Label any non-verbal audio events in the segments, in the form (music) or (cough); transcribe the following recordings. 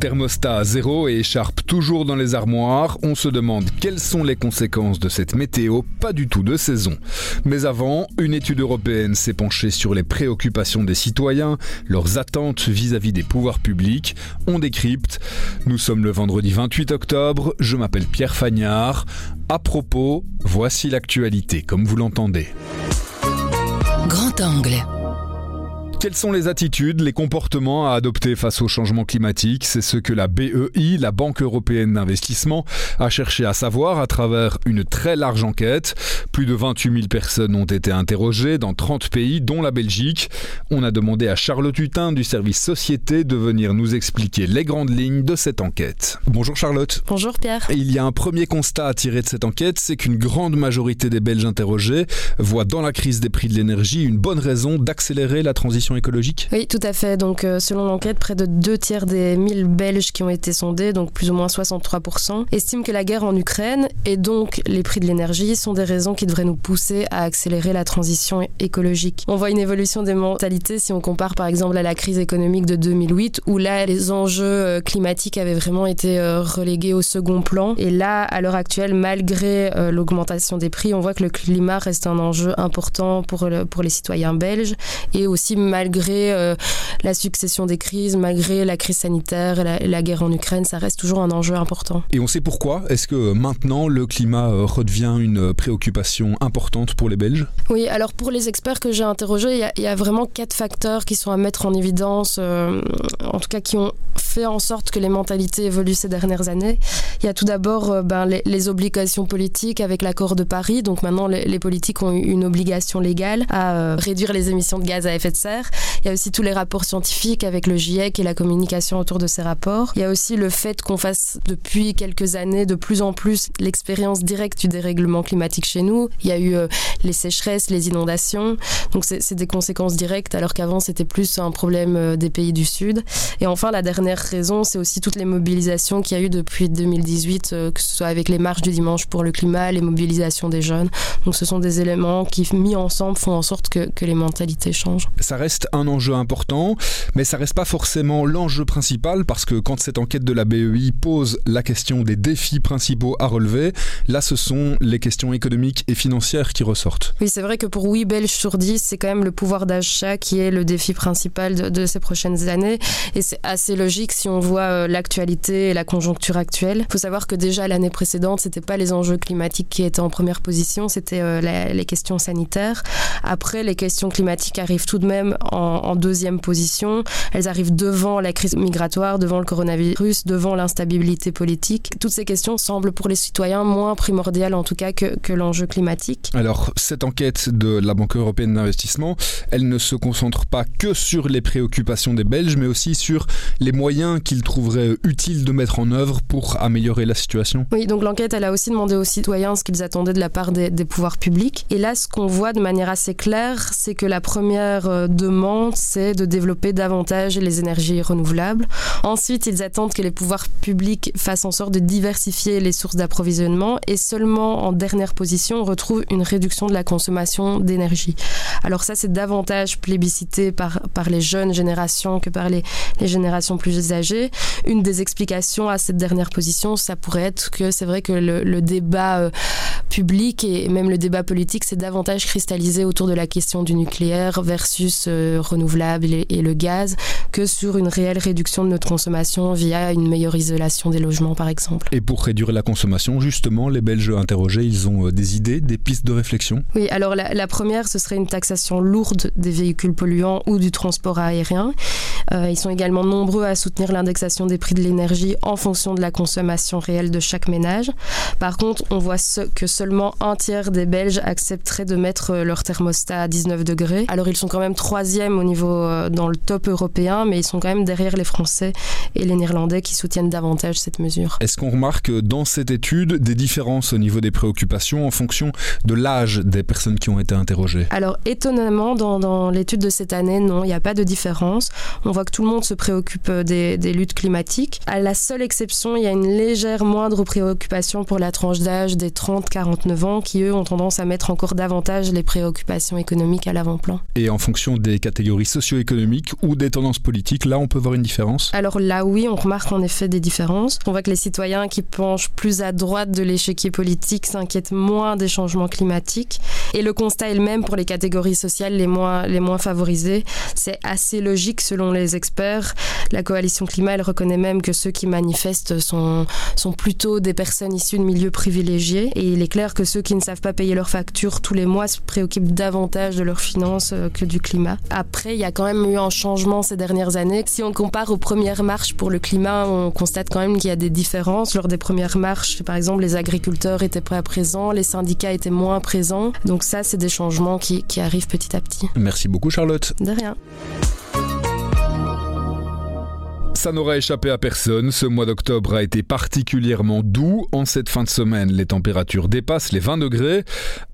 Thermostat à zéro et écharpe toujours dans les armoires, on se demande quelles sont les conséquences de cette météo pas du tout de saison. Mais avant, une étude européenne s'est penchée sur les préoccupations des citoyens, leurs attentes vis-à-vis des pouvoirs publics. On décrypte. Nous sommes le vendredi 28 octobre, je m'appelle Pierre Fagnard. À propos, voici l'actualité comme vous l'entendez. Grand angle. Quelles sont les attitudes, les comportements à adopter face au changement climatique? C'est ce que la BEI, la Banque européenne d'investissement, a cherché à savoir à travers une très large enquête. Plus de 28 000 personnes ont été interrogées dans 30 pays, dont la Belgique. On a demandé à Charlotte Hutin du service Société de venir nous expliquer les grandes lignes de cette enquête. Bonjour Charlotte. Bonjour Pierre. il y a un premier constat à tirer de cette enquête, c'est qu'une grande majorité des Belges interrogés voient dans la crise des prix de l'énergie une bonne raison d'accélérer la transition écologique Oui, tout à fait. Donc, euh, selon l'enquête, près de deux tiers des 1000 Belges qui ont été sondés, donc plus ou moins 63%, estiment que la guerre en Ukraine et donc les prix de l'énergie sont des raisons qui devraient nous pousser à accélérer la transition écologique. On voit une évolution des mentalités si on compare par exemple à la crise économique de 2008, où là, les enjeux euh, climatiques avaient vraiment été euh, relégués au second plan. Et là, à l'heure actuelle, malgré l'augmentation des prix, on voit que le climat reste un enjeu important pour, pour les citoyens belges et aussi malgré euh, la succession des crises, malgré la crise sanitaire, la, la guerre en Ukraine, ça reste toujours un enjeu important. Et on sait pourquoi Est-ce que maintenant le climat euh, redevient une préoccupation importante pour les Belges? Oui, alors pour les experts que j'ai interrogés, il y, a vraiment quatre facteurs qui sont à mettre en évidence, euh, en tout cas qui ont fait en sorte que les mentalités évoluent ces dernières années. Il y a tout d'abord ben, les, obligations politiques avec l'accord de Paris. Donc maintenant, les, les, politiques ont une obligation légale à réduire les émissions de gaz à effet de serre. Il y a aussi tous les rapports scientifiques avec le GIEC et la communication autour de ces rapports. Il y a aussi le fait qu'on fasse depuis quelques années de plus en plus l'expérience directe du dérèglement climatique chez nous. Il y a eu euh, les sécheresses, les inondations. Donc c'est des conséquences directes alors qu'avant c'était plus un problème euh, des pays du Sud. Et enfin la dernière raison, c'est aussi toutes les mobilisations qu'il y a eu depuis 2018, euh, que ce soit avec les marches du dimanche pour le climat, les mobilisations des jeunes. Donc ce sont des éléments qui mis ensemble font en sorte que, que les mentalités changent. Ça reste un enjeu important, mais ça reste pas forcément l'enjeu principal parce que quand cette enquête de la BEI pose la question des défis principaux à relever, là ce sont les questions économiques et financières qui ressortent. Oui, c'est vrai que pour 8 Belges sur 10, c'est quand même le pouvoir d'achat qui est le défi principal de, ces prochaines années. Et c'est assez logique si on voit euh, l'actualité et la conjoncture actuelle. Il faut savoir que déjà l'année précédente, c'était pas les enjeux climatiques qui étaient en première position, c'était euh, les questions sanitaires. Après, les questions climatiques arrivent tout de même en, deuxième position. Elles arrivent devant la crise migratoire, devant le coronavirus, devant l'instabilité politique. Toutes ces questions semblent pour les citoyens moins primordiales en tout cas que, que l'enjeu climatique. Alors cette enquête de la Banque européenne d'investissement, elle ne se concentre pas que sur les préoccupations des Belges, mais aussi sur les moyens qu'ils trouveraient utiles de mettre en œuvre pour améliorer la situation. Oui, donc l'enquête, elle a aussi demandé aux citoyens ce qu'ils attendaient de la part des, des pouvoirs publics. Et là, ce qu'on voit de manière assez claire, c'est que la première euh, c'est de développer davantage les énergies renouvelables. Ensuite, ils attendent que les pouvoirs publics fassent en sorte de diversifier les sources d'approvisionnement. Et seulement en dernière position, on retrouve une réduction de la consommation d'énergie. Alors ça, c'est davantage plébiscité par, les jeunes générations que par les, générations plus âgées. Une des explications à cette dernière position, ça pourrait être que c'est vrai que le, débat euh, public et même le débat politique s'est davantage cristallisé autour de la question du nucléaire versus euh, renouvelable et, le gaz que sur une réelle réduction de notre consommation via une meilleure isolation des logements par exemple. Et pour réduire la consommation, justement, les Belges interrogés, ils ont euh, des idées, des pistes de réflexion? Oui, alors la, la première, ce serait une taxation lourde des véhicules polluants ou du transport aérien. Euh, ils sont également nombreux à soutenir l'indexation des prix de l'énergie en fonction de la consommation réelle de chaque ménage. Par contre, on voit ce, que seulement seulement un tiers des Belges accepteraient de mettre leur thermostat à 19 degrés. Alors ils sont quand même troisième au niveau euh, dans le top européen, mais ils sont quand même derrière les Français et les Néerlandais qui soutiennent davantage cette mesure. Est-ce qu'on remarque dans cette étude des différences au niveau des préoccupations en fonction de l'âge des personnes qui ont été interrogées? Alors étonnamment, dans, dans l'étude de cette année, non, il n'y a pas de différence. On voit que tout le monde se préoccupe des, des luttes climatiques. À la seule exception, il y a une légère moindre préoccupation pour la tranche d'âge des 30-49 ans qui, eux, ont tendance à mettre encore davantage les préoccupations économiques à l'avant-plan. Et en fonction des catégories socio-économiques ou des tendances là, on peut voir une différence Alors là, oui, on remarque en effet des différences. On voit que les citoyens qui penchent plus à droite de l'échiquier politique s'inquiètent moins des changements climatiques. Et le constat est le même pour les catégories sociales les moins, favorisées. C'est assez logique selon les experts. La coalition climat, elle reconnaît même que ceux qui manifestent sont, sont plutôt des personnes issues de milieux privilégiés. Et il est clair que ceux qui ne savent pas payer leurs factures tous les mois se préoccupent davantage de leurs finances euh, que du climat. Après, il y a quand même eu un changement ces dernières années. Si on compare aux premières marches pour le climat, on constate quand même qu'il y a des différences. Lors des premières marches, par exemple, les agriculteurs étaient pas présents, les syndicats étaient moins présents. Donc ça, c'est des changements qui, qui arrivent petit à petit. Merci beaucoup Charlotte. De rien. Ça n'aura échappé à personne, ce mois d'octobre a été particulièrement doux. En cette fin de semaine, les températures dépassent les 20 degrés.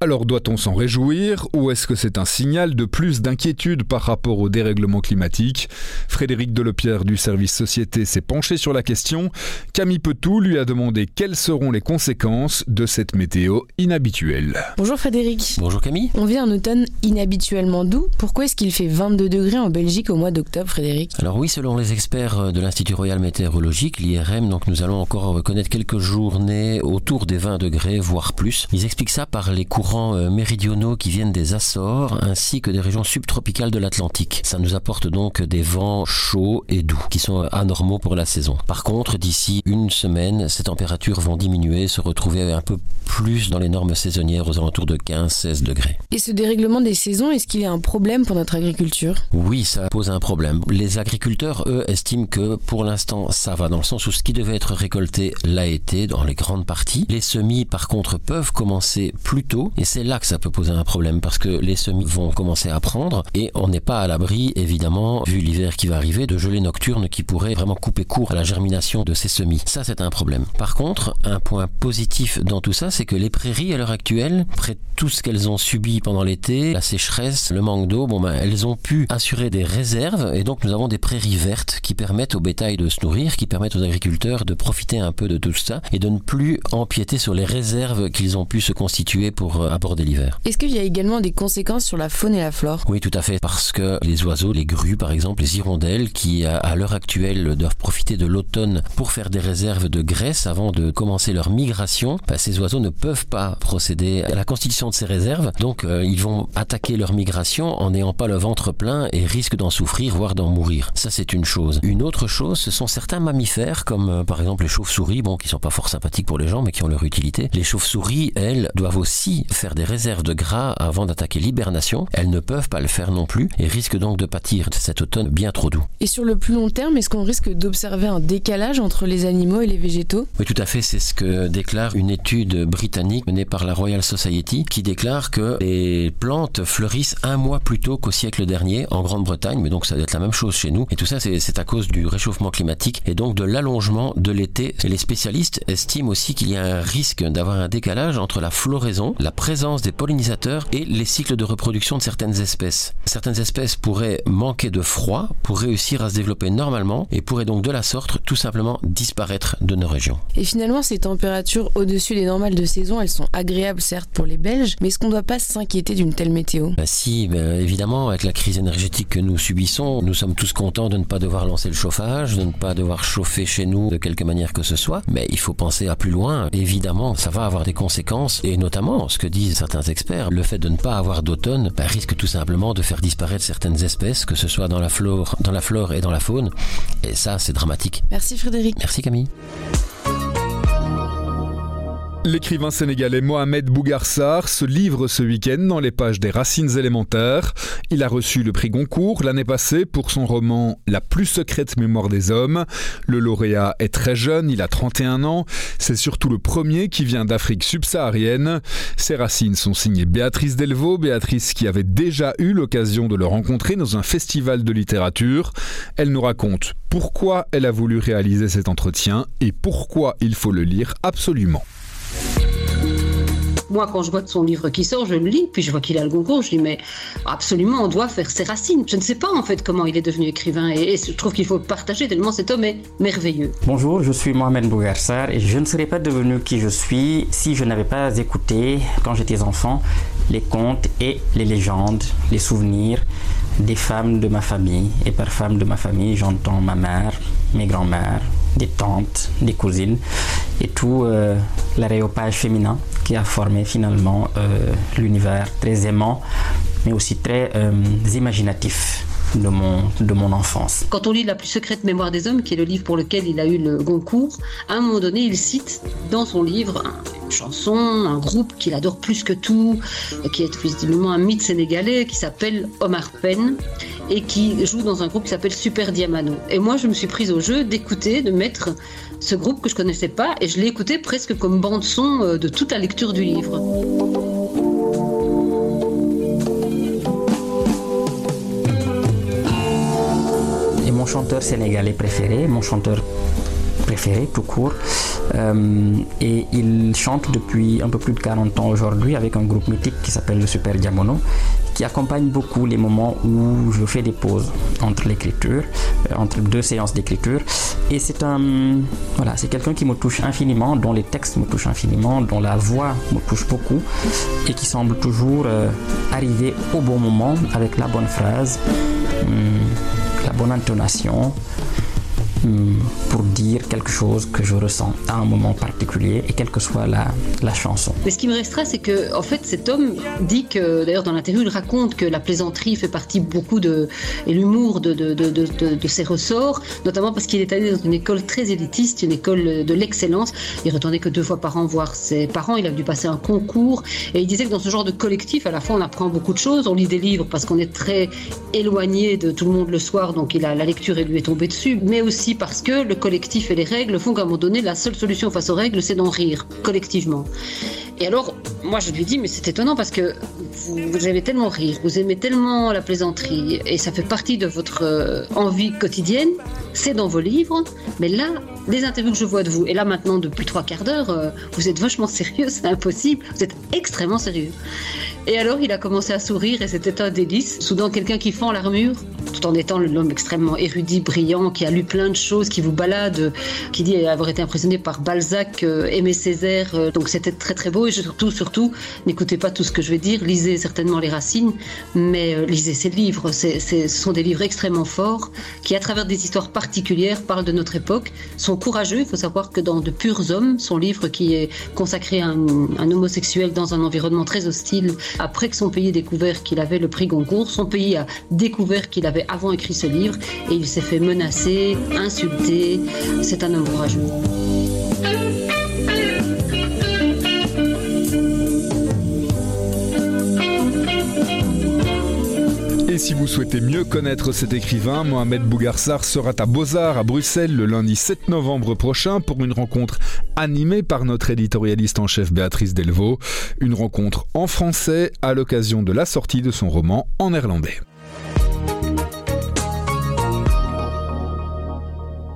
Alors doit-on s'en réjouir ou est-ce que c'est un signal de plus d'inquiétude par rapport au dérèglement climatique? Frédéric Delepierre du service Société s'est penché sur la question. Camille Petou lui a demandé quelles seront les conséquences de cette météo inhabituelle. Bonjour Frédéric. Bonjour Camille. On vit un automne inhabituellement doux. Pourquoi est-ce qu'il fait 22 degrés en Belgique au mois d'octobre, Frédéric? Alors oui, selon les experts de l'Institut Royal Météorologique, l'IRM, donc nous allons encore reconnaître quelques journées autour des 20 degrés, voire plus. Ils expliquent ça par les courants euh, méridionaux qui viennent des Açores ainsi que des régions subtropicales de l'Atlantique. Ça nous apporte donc des vents chauds et doux qui sont anormaux pour la saison. Par contre, d'ici une semaine, ces températures vont diminuer, se retrouver un peu plus dans les normes saisonnières aux alentours de 15-16 degrés. Et ce dérèglement des saisons, est-ce qu'il est un problème pour notre agriculture? Oui, ça pose un problème. Les agriculteurs, eux, estiment que pour l'instant, ça va dans le sens où ce qui devait être récolté l'a été dans les grandes parties. Les semis, par contre, peuvent commencer plus tôt et c'est là que ça peut poser un problème parce que les semis vont commencer à prendre et on n'est pas à l'abri, évidemment, vu l'hiver qui va arriver, de gelées nocturnes qui pourraient vraiment couper court à la germination de ces semis. Ça, c'est un problème. Par contre, un point positif dans tout ça, c'est que les prairies, à l'heure actuelle, après tout ce qu'elles ont subi pendant l'été, la sécheresse, le manque d'eau, bon ben, elles ont pu assurer des réserves et donc nous avons des prairies vertes qui permettent au bétail de se nourrir, qui permettent aux agriculteurs de profiter un peu de tout ça et de ne plus empiéter sur les réserves qu'ils ont pu se constituer pour aborder l'hiver. Est-ce qu'il y a également des conséquences sur la faune et la flore? Oui, tout à fait, parce que les oiseaux, les grues par exemple, les hirondelles, qui à l'heure actuelle doivent profiter de l'automne pour faire des réserves de graisse avant de commencer leur migration, bah, ces oiseaux ne peuvent pas procéder à la constitution de ces réserves, donc euh, ils vont attaquer leur migration en n'ayant pas le ventre plein et risquent d'en souffrir, voire d'en mourir. Ça c'est une chose. Une autre chose, ce sont certains mammifères, comme euh, par exemple les chauves-souris, bon, qui sont pas fort sympathiques pour les gens, mais qui ont leur utilité. Les chauves-souris, elles, doivent aussi faire des réserves de gras avant d'attaquer l'hibernation. Elles ne peuvent pas le faire non plus et risquent donc de pâtir de cet automne bien trop doux. Et sur le plus long terme, est-ce qu'on risque d'observer un décalage entre les animaux et les végétaux? Oui, tout à fait. C'est ce que déclare une étude britannique menée par la Royal Society qui déclare que les plantes fleurissent un mois plus tôt qu'au siècle dernier en Grande-Bretagne, mais donc ça doit être la même chose chez nous. Et tout ça, c'est à cause du réchauffement climatique et donc de l'allongement de l'été. Les spécialistes estiment aussi qu'il y a un risque d'avoir un décalage entre la floraison, la présence des pollinisateurs et les cycles de reproduction de certaines espèces. Certaines espèces pourraient manquer de froid pour réussir à se développer normalement et pourraient donc de la sorte tout simplement disparaître de nos régions. Et finalement, ces températures au-dessus des normales de saison, elles sont agréables certes pour les Belges, mais est-ce qu'on ne doit pas s'inquiéter d'une telle météo? Bah Si, bah évidemment, avec la crise énergétique que nous subissons, nous sommes tous contents de ne pas devoir lancer le chauffage, de ne pas devoir chauffer chez nous de quelque manière que ce soit, mais il faut penser à plus loin. Évidemment, ça va avoir des conséquences, et notamment, ce que disent certains experts, le fait de ne pas avoir d'automne bah, risque tout simplement de faire disparaître certaines espèces, que ce soit dans la flore, dans la flore et dans la faune, et ça, c'est dramatique. Merci Frédéric. Merci Camille. L'écrivain sénégalais Mohamed Bougarsar se livre ce week-end dans les pages des Racines élémentaires. Il a reçu le prix Goncourt l'année passée pour son roman La plus secrète mémoire des hommes. Le lauréat est très jeune, il a 31 ans. C'est surtout le premier qui vient d'Afrique subsaharienne. Ses racines sont signées Béatrice Delvaux, Béatrice qui avait déjà eu l'occasion de le rencontrer dans un festival de littérature. Elle nous raconte pourquoi elle a voulu réaliser cet entretien et pourquoi il faut le lire absolument. Moi, quand je vois son livre qui sort, je le lis, puis je vois qu'il a le concours, je dis mais absolument, on doit faire ses racines. Je ne sais pas en fait comment il est devenu écrivain et, je trouve qu'il faut partager tellement cet homme est merveilleux. Bonjour, je suis Mohamed Bougarsar et je ne serais pas devenu qui je suis si je n'avais pas écouté, quand j'étais enfant, les contes et les légendes, les souvenirs des femmes de ma famille. Et par femmes de ma famille, j'entends ma mère, mes grands-mères, des tantes, des cousines et tout euh, l'aréopage féminin qui a formé finalement euh, l'univers très aimant mais aussi très euh, imaginatif de mon, de mon enfance. Quand on lit La plus secrète mémoire des hommes, qui est le livre pour lequel il a eu le Goncourt, à un moment donné, il cite dans son livre une chanson, un groupe qu'il adore plus que tout, qui est visiblement un mythe sénégalais, qui s'appelle Omar Penn et qui joue dans un groupe qui s'appelle Super Diamano. Et moi, je me suis prise au jeu d'écouter, de mettre ce groupe que je connaissais pas, et je l'ai écouté presque comme bande son euh, de toute la lecture du livre. Et mon chanteur sénégalais préféré, mon chanteur préféré tout court. Euh, et il chante depuis un peu plus de 40 ans aujourd'hui avec un groupe mythique qui s'appelle le Super Diamono qui accompagne beaucoup les moments où je fais des pauses entre l'écriture, euh, entre deux séances d'écriture. Et c'est un, voilà, c'est quelqu'un qui me touche infiniment, dont les textes me touchent infiniment, dont la voix me touche beaucoup, et qui semble toujours euh, arriver au bon moment avec la bonne phrase, hum, la bonne intonation. Hmm, pour dire quelque chose que je ressens à un moment particulier et quelle que soit la, la chanson. Mais ce qui me restera, c'est que en fait, cet homme dit que, d'ailleurs dans l'interview, il raconte que la plaisanterie fait partie beaucoup de et l'humour de, de, de, de, ses ressorts, notamment parce qu'il est allé dans une école très élitiste, une école de l'excellence. Il retournait que deux fois par an voir ses parents. Il a dû passer un concours et il disait que dans ce genre de collectif, à la fois, on apprend beaucoup de choses. On lit des livres parce qu'on est très éloigné de tout le monde le soir, donc il a la lecture et lui est tombée dessus, mais aussi parce que le collectif et les règles font qu'à un moment donné, la seule solution face aux règles, c'est d'en rire, collectivement. Et alors, moi, je lui dis, mais c'est étonnant parce que vous, vous, aimez tellement rire, vous aimez tellement la plaisanterie, et ça fait partie de votre euh, envie quotidienne, c'est dans vos livres, mais là, les interviews que je vois de vous, et là maintenant, depuis trois quarts d'heure, euh, vous êtes vachement sérieux, (laughs) c'est impossible, vous êtes extrêmement sérieux. Et alors, il a commencé à sourire, et c'était un délice. Soudain, quelqu'un qui fend l'armure, tout en étant l'homme extrêmement érudit, brillant, qui a lu plein de choses, qui vous balade, qui dit avoir été impressionné par Balzac, euh, Aimé Césaire, donc c'était très très beau, et surtout, surtout, n'écoutez pas tout ce que je vais dire, lisez certainement les racines, mais euh, lisez ces livres. ce sont des livres extrêmement forts qui, à travers des histoires particulières, parlent de notre époque, sont courageux. Il faut savoir que dans De purs hommes, son livre qui est consacré à un, homosexuel dans un environnement très hostile, après que son pays ait découvert qu'il avait le prix Goncourt, son pays a découvert qu'il avait avant écrit ce livre et il s'est fait menacer, insulter. C'est un homme courageux. Si vous souhaitez mieux connaître cet écrivain, Mohamed Bougarsar sera à Beaux-Arts à Bruxelles le lundi 7 novembre prochain pour une rencontre animée par notre éditorialiste en chef Béatrice Delvaux. Une rencontre en français à l'occasion de la sortie de son roman en néerlandais.